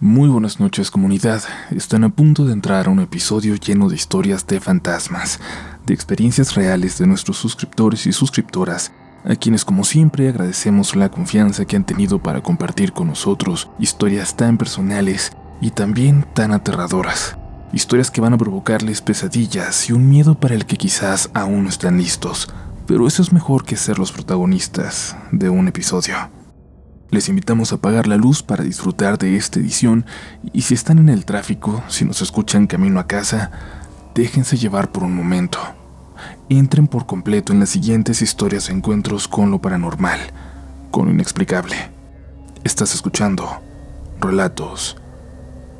Muy buenas noches comunidad, están a punto de entrar a un episodio lleno de historias de fantasmas, de experiencias reales de nuestros suscriptores y suscriptoras, a quienes como siempre agradecemos la confianza que han tenido para compartir con nosotros historias tan personales y también tan aterradoras. Historias que van a provocarles pesadillas y un miedo para el que quizás aún no están listos, pero eso es mejor que ser los protagonistas de un episodio. Les invitamos a apagar la luz para disfrutar de esta edición y si están en el tráfico, si nos escuchan camino a casa, déjense llevar por un momento. Entren por completo en las siguientes historias de encuentros con lo paranormal, con lo inexplicable. Estás escuchando Relatos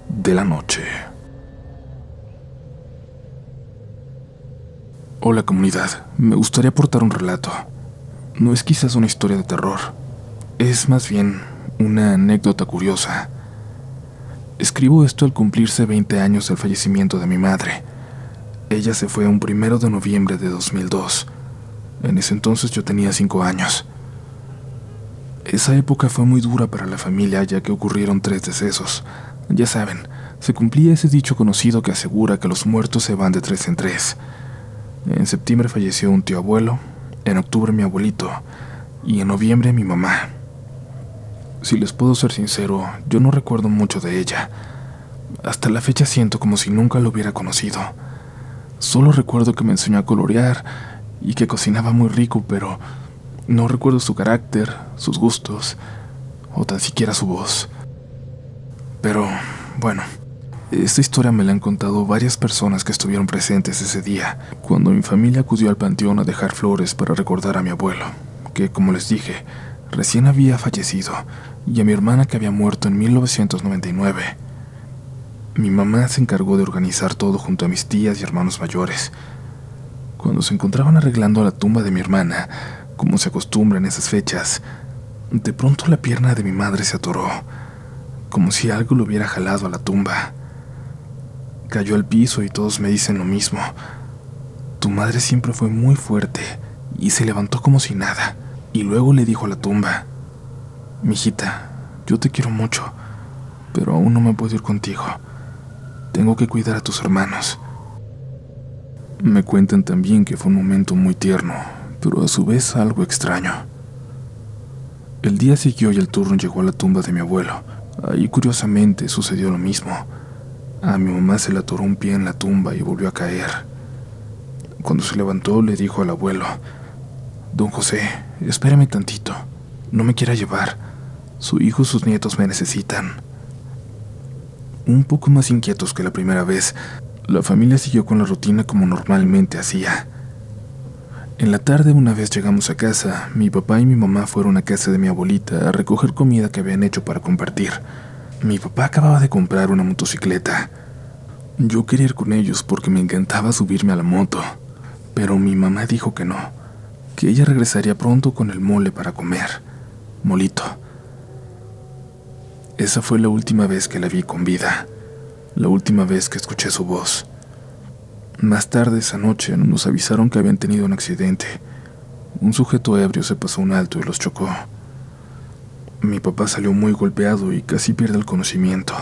de la Noche. Hola comunidad, me gustaría aportar un relato. No es quizás una historia de terror, es más bien una anécdota curiosa. Escribo esto al cumplirse 20 años del fallecimiento de mi madre. Ella se fue un primero de noviembre de 2002. En ese entonces yo tenía 5 años. Esa época fue muy dura para la familia ya que ocurrieron tres decesos. Ya saben, se cumplía ese dicho conocido que asegura que los muertos se van de tres en tres. En septiembre falleció un tío abuelo, en octubre mi abuelito y en noviembre mi mamá. Si les puedo ser sincero, yo no recuerdo mucho de ella. Hasta la fecha siento como si nunca lo hubiera conocido. Solo recuerdo que me enseñó a colorear y que cocinaba muy rico, pero no recuerdo su carácter, sus gustos o tan siquiera su voz. Pero, bueno, esta historia me la han contado varias personas que estuvieron presentes ese día, cuando mi familia acudió al panteón a dejar flores para recordar a mi abuelo, que, como les dije, recién había fallecido, y a mi hermana que había muerto en 1999. Mi mamá se encargó de organizar todo junto a mis tías y hermanos mayores. Cuando se encontraban arreglando la tumba de mi hermana, como se acostumbra en esas fechas, de pronto la pierna de mi madre se atoró, como si algo lo hubiera jalado a la tumba. Cayó al piso y todos me dicen lo mismo. Tu madre siempre fue muy fuerte y se levantó como si nada y luego le dijo a la tumba, Mijita, yo te quiero mucho, pero aún no me puedo ir contigo. Tengo que cuidar a tus hermanos. Me cuentan también que fue un momento muy tierno, pero a su vez algo extraño. El día siguió y el turno llegó a la tumba de mi abuelo. Ahí curiosamente sucedió lo mismo. A mi mamá se le atoró un pie en la tumba y volvió a caer. Cuando se levantó le dijo al abuelo, Don José, espérame tantito. No me quiera llevar. Su hijo y sus nietos me necesitan. Un poco más inquietos que la primera vez, la familia siguió con la rutina como normalmente hacía. En la tarde, una vez llegamos a casa, mi papá y mi mamá fueron a casa de mi abuelita a recoger comida que habían hecho para compartir. Mi papá acababa de comprar una motocicleta. Yo quería ir con ellos porque me encantaba subirme a la moto, pero mi mamá dijo que no que ella regresaría pronto con el mole para comer. Molito. Esa fue la última vez que la vi con vida, la última vez que escuché su voz. Más tarde esa noche nos avisaron que habían tenido un accidente. Un sujeto ebrio se pasó un alto y los chocó. Mi papá salió muy golpeado y casi pierde el conocimiento.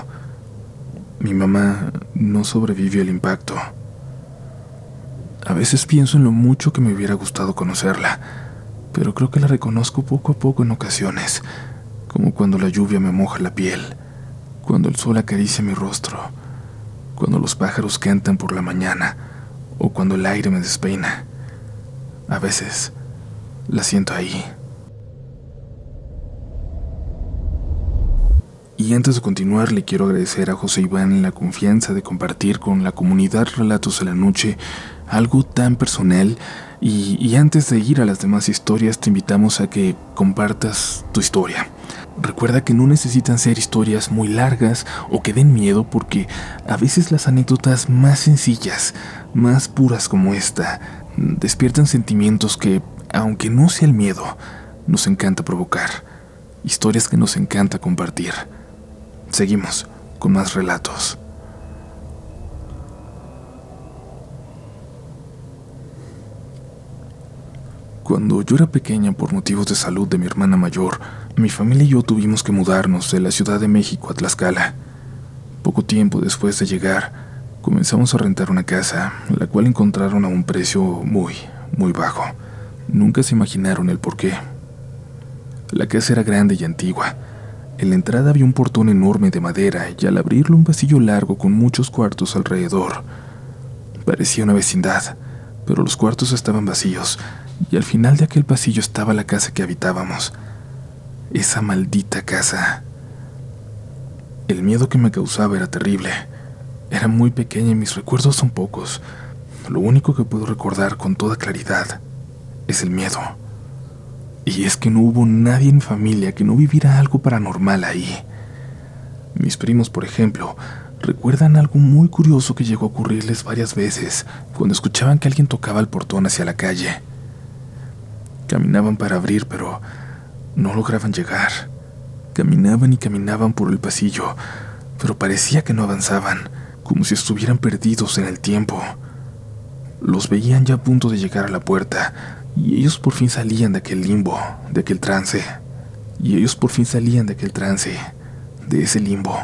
Mi mamá no sobrevivió al impacto. A veces pienso en lo mucho que me hubiera gustado conocerla, pero creo que la reconozco poco a poco en ocasiones, como cuando la lluvia me moja la piel, cuando el sol acaricia mi rostro, cuando los pájaros cantan por la mañana o cuando el aire me despeina. A veces la siento ahí. Y antes de continuar, le quiero agradecer a José Iván la confianza de compartir con la comunidad Relatos de la Noche algo tan personal. Y, antes de ir a las demás historias, te invitamos a que compartas tu historia. Recuerda que no necesitan ser historias muy largas o que den miedo porque a veces las anécdotas más sencillas, más puras como esta, despiertan sentimientos que, aunque no sea el miedo, nos encanta provocar. Historias que nos encanta compartir. Seguimos con más relatos. Cuando yo era pequeña por motivos de salud de mi hermana mayor, mi familia y yo tuvimos que mudarnos de la Ciudad de México a Tlaxcala. Poco tiempo después de llegar, comenzamos a rentar una casa, la cual encontraron a un precio muy, muy bajo. Nunca se imaginaron el por qué. La casa era grande y antigua. En la entrada había un portón enorme de madera y al abrirlo un pasillo largo con muchos cuartos alrededor. Parecía una vecindad, pero los cuartos estaban vacíos y al final de aquel pasillo estaba la casa que habitábamos. Esa maldita casa. El miedo que me causaba era terrible. Era muy pequeña y mis recuerdos son pocos. Lo único que puedo recordar con toda claridad es el miedo. Y es que no hubo nadie en mi familia que no viviera algo paranormal ahí. Mis primos, por ejemplo, recuerdan algo muy curioso que llegó a ocurrirles varias veces cuando escuchaban que alguien tocaba el portón hacia la calle. Caminaban para abrir, pero no lograban llegar. Caminaban y caminaban por el pasillo, pero parecía que no avanzaban, como si estuvieran perdidos en el tiempo. Los veían ya a punto de llegar a la puerta, y ellos por fin salían de aquel limbo, de aquel trance. Y ellos por fin salían de aquel trance, de ese limbo.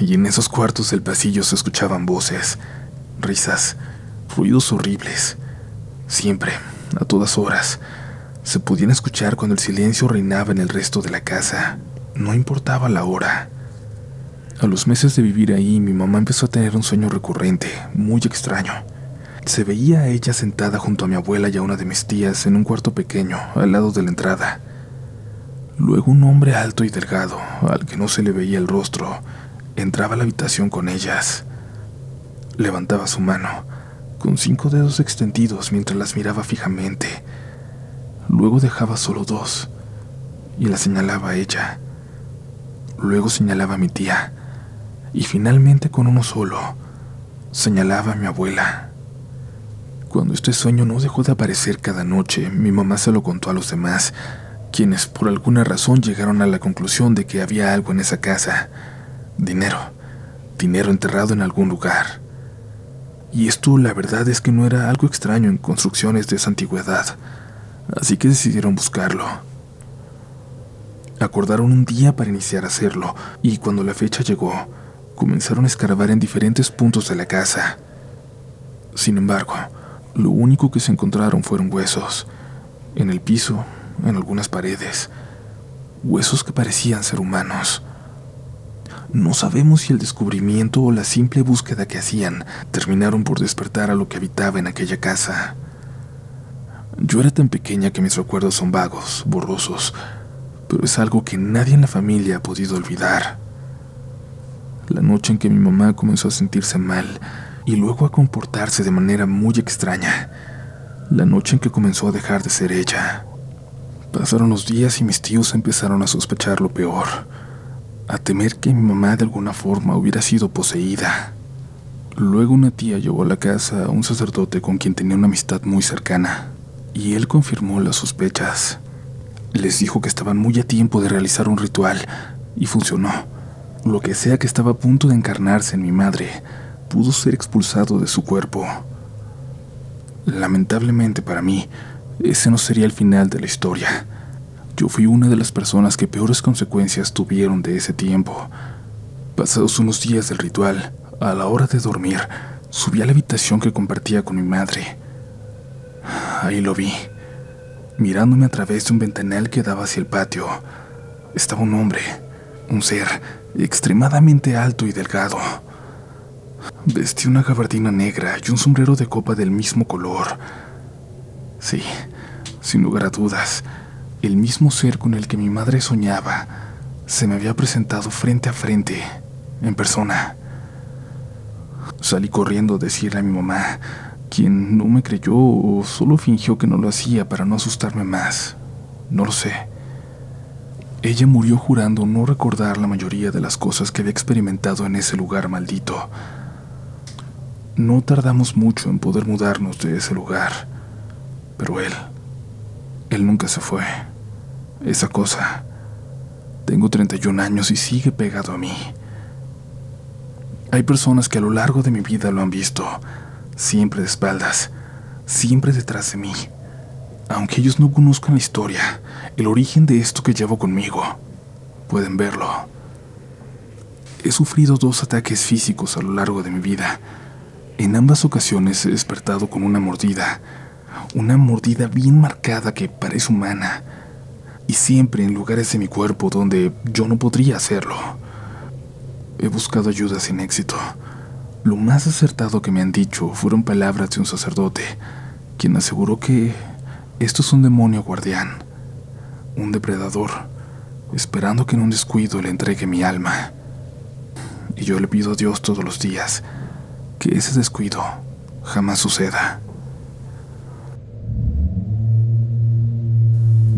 Y en esos cuartos del pasillo se escuchaban voces, risas, ruidos horribles. Siempre, a todas horas, se podían escuchar cuando el silencio reinaba en el resto de la casa. No importaba la hora. A los meses de vivir ahí, mi mamá empezó a tener un sueño recurrente, muy extraño. Se veía a ella sentada junto a mi abuela y a una de mis tías en un cuarto pequeño, al lado de la entrada. Luego un hombre alto y delgado, al que no se le veía el rostro, entraba a la habitación con ellas. Levantaba su mano, con cinco dedos extendidos mientras las miraba fijamente. Luego dejaba solo dos y la señalaba a ella. Luego señalaba a mi tía y finalmente con uno solo señalaba a mi abuela. Cuando este sueño no dejó de aparecer cada noche, mi mamá se lo contó a los demás, quienes por alguna razón llegaron a la conclusión de que había algo en esa casa. Dinero. Dinero enterrado en algún lugar. Y esto la verdad es que no era algo extraño en construcciones de esa antigüedad, así que decidieron buscarlo. Acordaron un día para iniciar a hacerlo, y cuando la fecha llegó, comenzaron a escarbar en diferentes puntos de la casa. Sin embargo, lo único que se encontraron fueron huesos, en el piso, en algunas paredes, huesos que parecían ser humanos. No sabemos si el descubrimiento o la simple búsqueda que hacían terminaron por despertar a lo que habitaba en aquella casa. Yo era tan pequeña que mis recuerdos son vagos, borrosos, pero es algo que nadie en la familia ha podido olvidar. La noche en que mi mamá comenzó a sentirse mal, y luego a comportarse de manera muy extraña. La noche en que comenzó a dejar de ser ella. Pasaron los días y mis tíos empezaron a sospechar lo peor, a temer que mi mamá de alguna forma hubiera sido poseída. Luego una tía llevó a la casa a un sacerdote con quien tenía una amistad muy cercana, y él confirmó las sospechas. Les dijo que estaban muy a tiempo de realizar un ritual, y funcionó. Lo que sea que estaba a punto de encarnarse en mi madre, pudo ser expulsado de su cuerpo. Lamentablemente para mí, ese no sería el final de la historia. Yo fui una de las personas que peores consecuencias tuvieron de ese tiempo. Pasados unos días del ritual, a la hora de dormir, subí a la habitación que compartía con mi madre. Ahí lo vi, mirándome a través de un ventanal que daba hacia el patio. Estaba un hombre, un ser extremadamente alto y delgado. Vestía una gabardina negra y un sombrero de copa del mismo color. Sí, sin lugar a dudas, el mismo ser con el que mi madre soñaba se me había presentado frente a frente, en persona. Salí corriendo a decirle a mi mamá, quien no me creyó o solo fingió que no lo hacía para no asustarme más. No lo sé. Ella murió jurando no recordar la mayoría de las cosas que había experimentado en ese lugar maldito no tardamos mucho en poder mudarnos de ese lugar, pero él, él nunca se fue. Esa cosa. Tengo 31 años y sigue pegado a mí. Hay personas que a lo largo de mi vida lo han visto, siempre de espaldas, siempre detrás de mí. Aunque ellos no conozcan la historia, el origen de esto que llevo conmigo, pueden verlo. He sufrido dos ataques físicos a lo largo de mi vida. En ambas ocasiones he despertado con una mordida, una mordida bien marcada que parece humana, y siempre en lugares de mi cuerpo donde yo no podría hacerlo. He buscado ayuda sin éxito. Lo más acertado que me han dicho fueron palabras de un sacerdote, quien aseguró que esto es un demonio guardián, un depredador, esperando que en un descuido le entregue mi alma. Y yo le pido a Dios todos los días que ese descuido jamás suceda.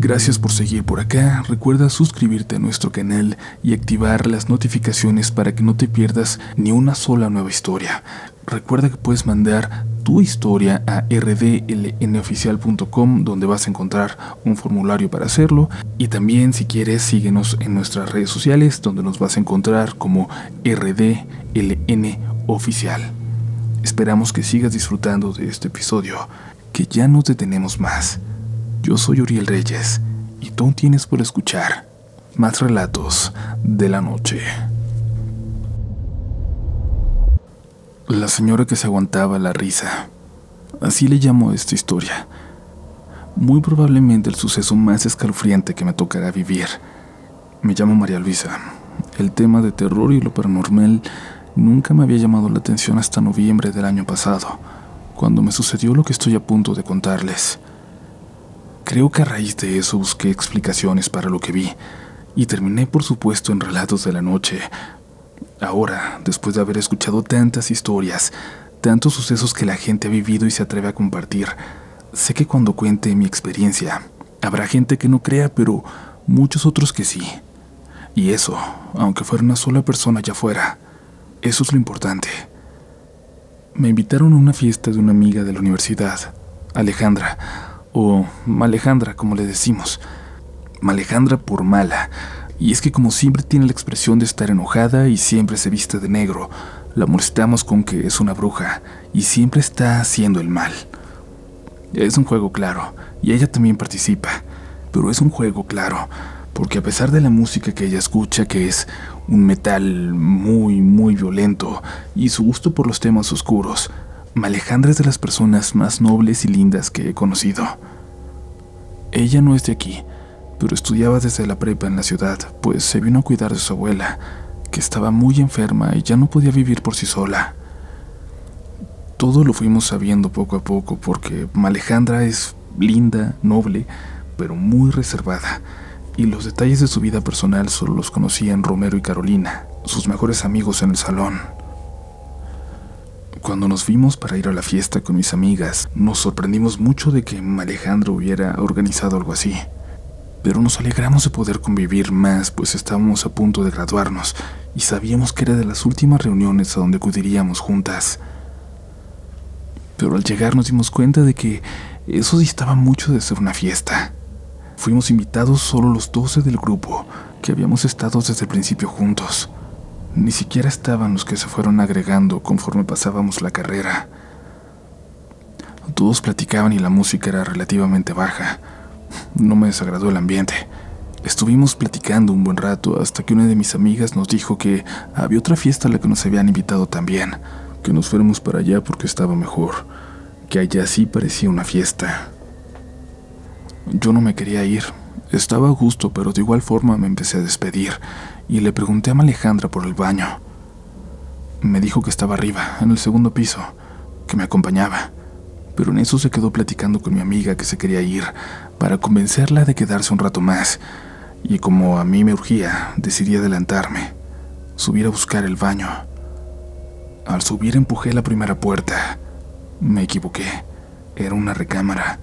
Gracias por seguir por acá. Recuerda suscribirte a nuestro canal y activar las notificaciones para que no te pierdas ni una sola nueva historia. Recuerda que puedes mandar tu historia a rdlnoficial.com donde vas a encontrar un formulario para hacerlo y también si quieres síguenos en nuestras redes sociales donde nos vas a encontrar como rdlnoficial. Esperamos que sigas disfrutando de este episodio, que ya no detenemos más. Yo soy Uriel Reyes y tú tienes por escuchar más relatos de la noche. La señora que se aguantaba la risa. Así le llamo a esta historia. Muy probablemente el suceso más escalofriante que me tocará vivir. Me llamo María Luisa. El tema de terror y lo paranormal nunca me había llamado la atención hasta noviembre del año pasado, cuando me sucedió lo que estoy a punto de contarles. Creo que a raíz de eso busqué explicaciones para lo que vi y terminé por supuesto en relatos de la noche. Ahora, después de haber escuchado tantas historias, tantos sucesos que la gente ha vivido y se atreve a compartir, sé que cuando cuente mi experiencia, habrá gente que no crea, pero muchos otros que sí. Y eso, aunque fuera una sola persona allá afuera, eso es lo importante. Me invitaron a una fiesta de una amiga de la universidad, Alejandra, o Malejandra, como le decimos. Malejandra por mala. Y es que como siempre tiene la expresión de estar enojada y siempre se viste de negro, la molestamos con que es una bruja y siempre está haciendo el mal. Es un juego claro, y ella también participa, pero es un juego claro, porque a pesar de la música que ella escucha, que es un metal muy, muy violento, y su gusto por los temas oscuros, Malejandra es de las personas más nobles y lindas que he conocido. Ella no es de aquí, pero estudiaba desde la prepa en la ciudad, pues se vino a cuidar de su abuela, que estaba muy enferma y ya no podía vivir por sí sola. Todo lo fuimos sabiendo poco a poco porque Malejandra es linda, noble, pero muy reservada, y los detalles de su vida personal solo los conocían Romero y Carolina, sus mejores amigos en el salón. Cuando nos vimos para ir a la fiesta con mis amigas, nos sorprendimos mucho de que Alejandro hubiera organizado algo así. Pero nos alegramos de poder convivir más, pues estábamos a punto de graduarnos y sabíamos que era de las últimas reuniones a donde acudiríamos juntas. Pero al llegar nos dimos cuenta de que eso distaba mucho de ser una fiesta. Fuimos invitados solo los doce del grupo, que habíamos estado desde el principio juntos. Ni siquiera estaban los que se fueron agregando conforme pasábamos la carrera. Todos platicaban y la música era relativamente baja. No me desagradó el ambiente. Estuvimos platicando un buen rato hasta que una de mis amigas nos dijo que había otra fiesta a la que nos habían invitado también, que nos fuéramos para allá porque estaba mejor, que allá sí parecía una fiesta. Yo no me quería ir, estaba a gusto, pero de igual forma me empecé a despedir y le pregunté a Alejandra por el baño. Me dijo que estaba arriba, en el segundo piso, que me acompañaba, pero en eso se quedó platicando con mi amiga que se quería ir para convencerla de quedarse un rato más, y como a mí me urgía, decidí adelantarme, subir a buscar el baño. Al subir empujé la primera puerta. Me equivoqué, era una recámara,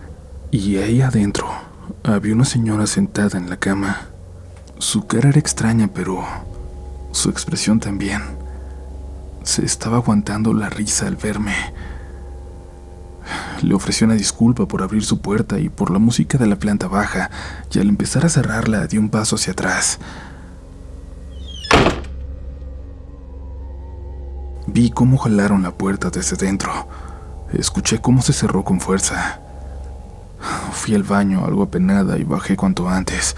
y ahí adentro había una señora sentada en la cama. Su cara era extraña, pero su expresión también. Se estaba aguantando la risa al verme. Le ofreció una disculpa por abrir su puerta y por la música de la planta baja, y al empezar a cerrarla dio un paso hacia atrás. Vi cómo jalaron la puerta desde dentro. Escuché cómo se cerró con fuerza. Fui al baño algo apenada y bajé cuanto antes.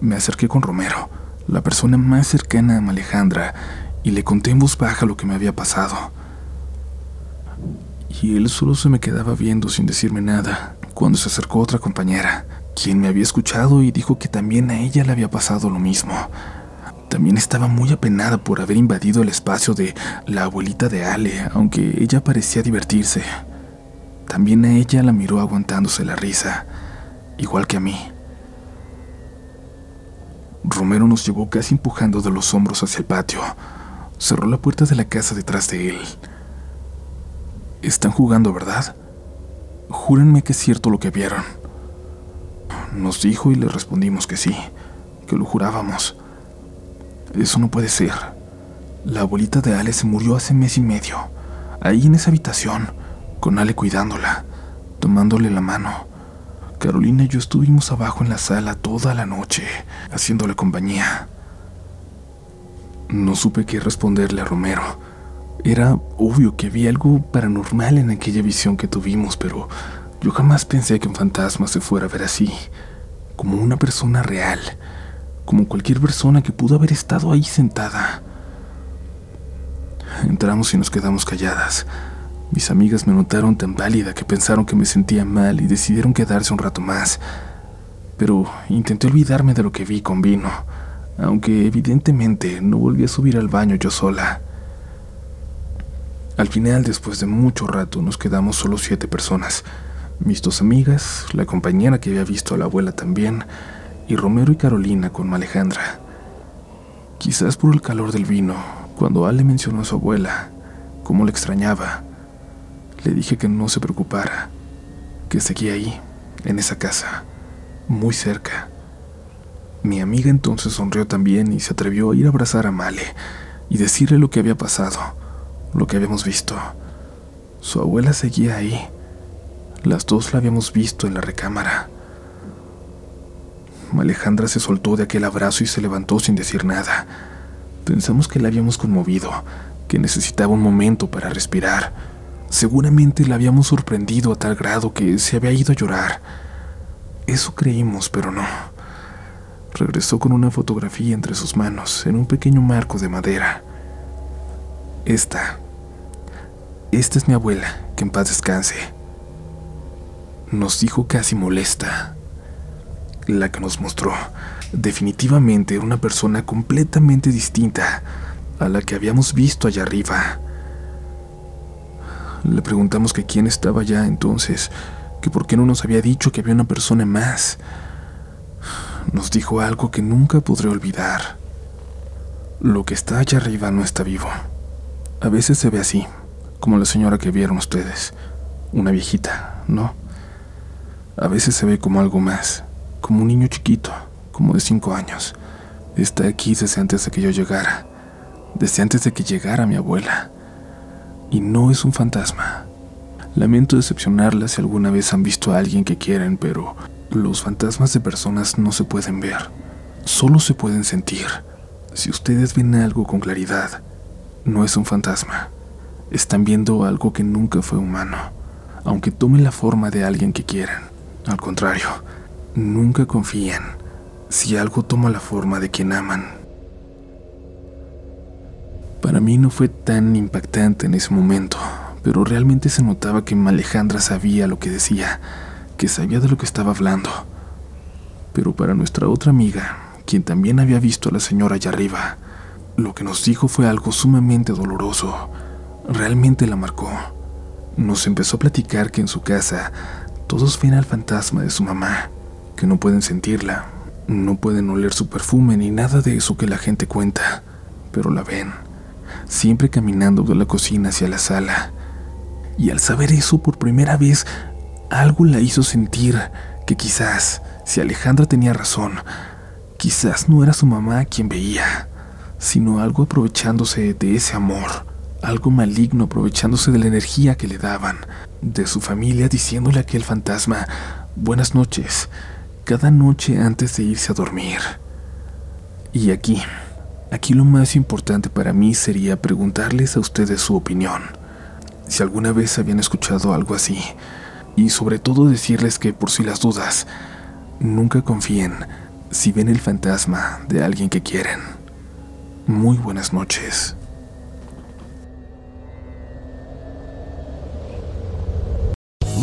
Me acerqué con Romero. la persona más cercana a Alejandra, y le conté en voz baja lo que me había pasado. Y él solo se me quedaba viendo sin decirme nada, cuando se acercó otra compañera, quien me había escuchado y dijo que también a ella le había pasado lo mismo. También estaba muy apenada por haber invadido el espacio de la abuelita de Ale, aunque ella parecía divertirse. También a ella la miró aguantándose la risa, igual que a mí. Romero nos llevó casi empujando de los hombros hacia el patio. Cerró la puerta de la casa detrás de él. Están jugando, ¿verdad? Júrenme que es cierto lo que vieron. Nos dijo y le respondimos que sí, que lo jurábamos. Eso no puede ser. La abuelita de Ale se murió hace mes y medio, ahí en esa habitación, con Ale cuidándola, tomándole la mano. Carolina y yo estuvimos abajo en la sala toda la noche, haciéndole compañía. No supe qué responderle a Romero. Era obvio que había algo paranormal en aquella visión que tuvimos, pero yo jamás pensé que un fantasma se fuera a ver así, como una persona real, como cualquier persona que pudo haber estado ahí sentada. Entramos y nos quedamos calladas. Mis amigas me notaron tan válida que pensaron que me sentía mal y decidieron quedarse un rato más. Pero intenté olvidarme de lo que vi con vino, aunque evidentemente no volví a subir al baño yo sola. Al final, después de mucho rato, nos quedamos solo siete personas. Mis dos amigas, la compañera que había visto a la abuela también, y Romero y Carolina con Alejandra. Quizás por el calor del vino, cuando Ale mencionó a su abuela, cómo le extrañaba, le dije que no se preocupara, que seguía ahí, en esa casa, muy cerca. Mi amiga entonces sonrió también y se atrevió a ir a abrazar a Male y decirle lo que había pasado, lo que habíamos visto. Su abuela seguía ahí. Las dos la habíamos visto en la recámara. Alejandra se soltó de aquel abrazo y se levantó sin decir nada. Pensamos que la habíamos conmovido, que necesitaba un momento para respirar. Seguramente la habíamos sorprendido a tal grado que se había ido a llorar. Eso creímos, pero no. Regresó con una fotografía entre sus manos, en un pequeño marco de madera. Esta. Esta es mi abuela, que en paz descanse. Nos dijo casi molesta. La que nos mostró definitivamente era una persona completamente distinta a la que habíamos visto allá arriba. Le preguntamos que quién estaba allá entonces, que por qué no nos había dicho que había una persona más. Nos dijo algo que nunca podré olvidar. Lo que está allá arriba no está vivo. A veces se ve así, como la señora que vieron ustedes, una viejita, ¿no? A veces se ve como algo más, como un niño chiquito, como de cinco años. Está aquí desde antes de que yo llegara, desde antes de que llegara mi abuela y no es un fantasma. Lamento decepcionarla si alguna vez han visto a alguien que quieren, pero los fantasmas de personas no se pueden ver, solo se pueden sentir. Si ustedes ven algo con claridad, no es un fantasma. Están viendo algo que nunca fue humano, aunque tome la forma de alguien que quieran. Al contrario, nunca confíen si algo toma la forma de quien aman. Para mí no fue tan impactante en ese momento, pero realmente se notaba que Alejandra sabía lo que decía, que sabía de lo que estaba hablando. Pero para nuestra otra amiga, quien también había visto a la señora allá arriba, lo que nos dijo fue algo sumamente doloroso. Realmente la marcó. Nos empezó a platicar que en su casa todos ven al fantasma de su mamá, que no pueden sentirla, no pueden oler su perfume ni nada de eso que la gente cuenta, pero la ven siempre caminando de la cocina hacia la sala. Y al saber eso por primera vez, algo la hizo sentir que quizás, si Alejandra tenía razón, quizás no era su mamá quien veía, sino algo aprovechándose de ese amor, algo maligno aprovechándose de la energía que le daban, de su familia diciéndole a aquel fantasma buenas noches, cada noche antes de irse a dormir. Y aquí, Aquí lo más importante para mí sería preguntarles a ustedes su opinión, si alguna vez habían escuchado algo así, y sobre todo decirles que por si las dudas, nunca confíen si ven el fantasma de alguien que quieren. Muy buenas noches.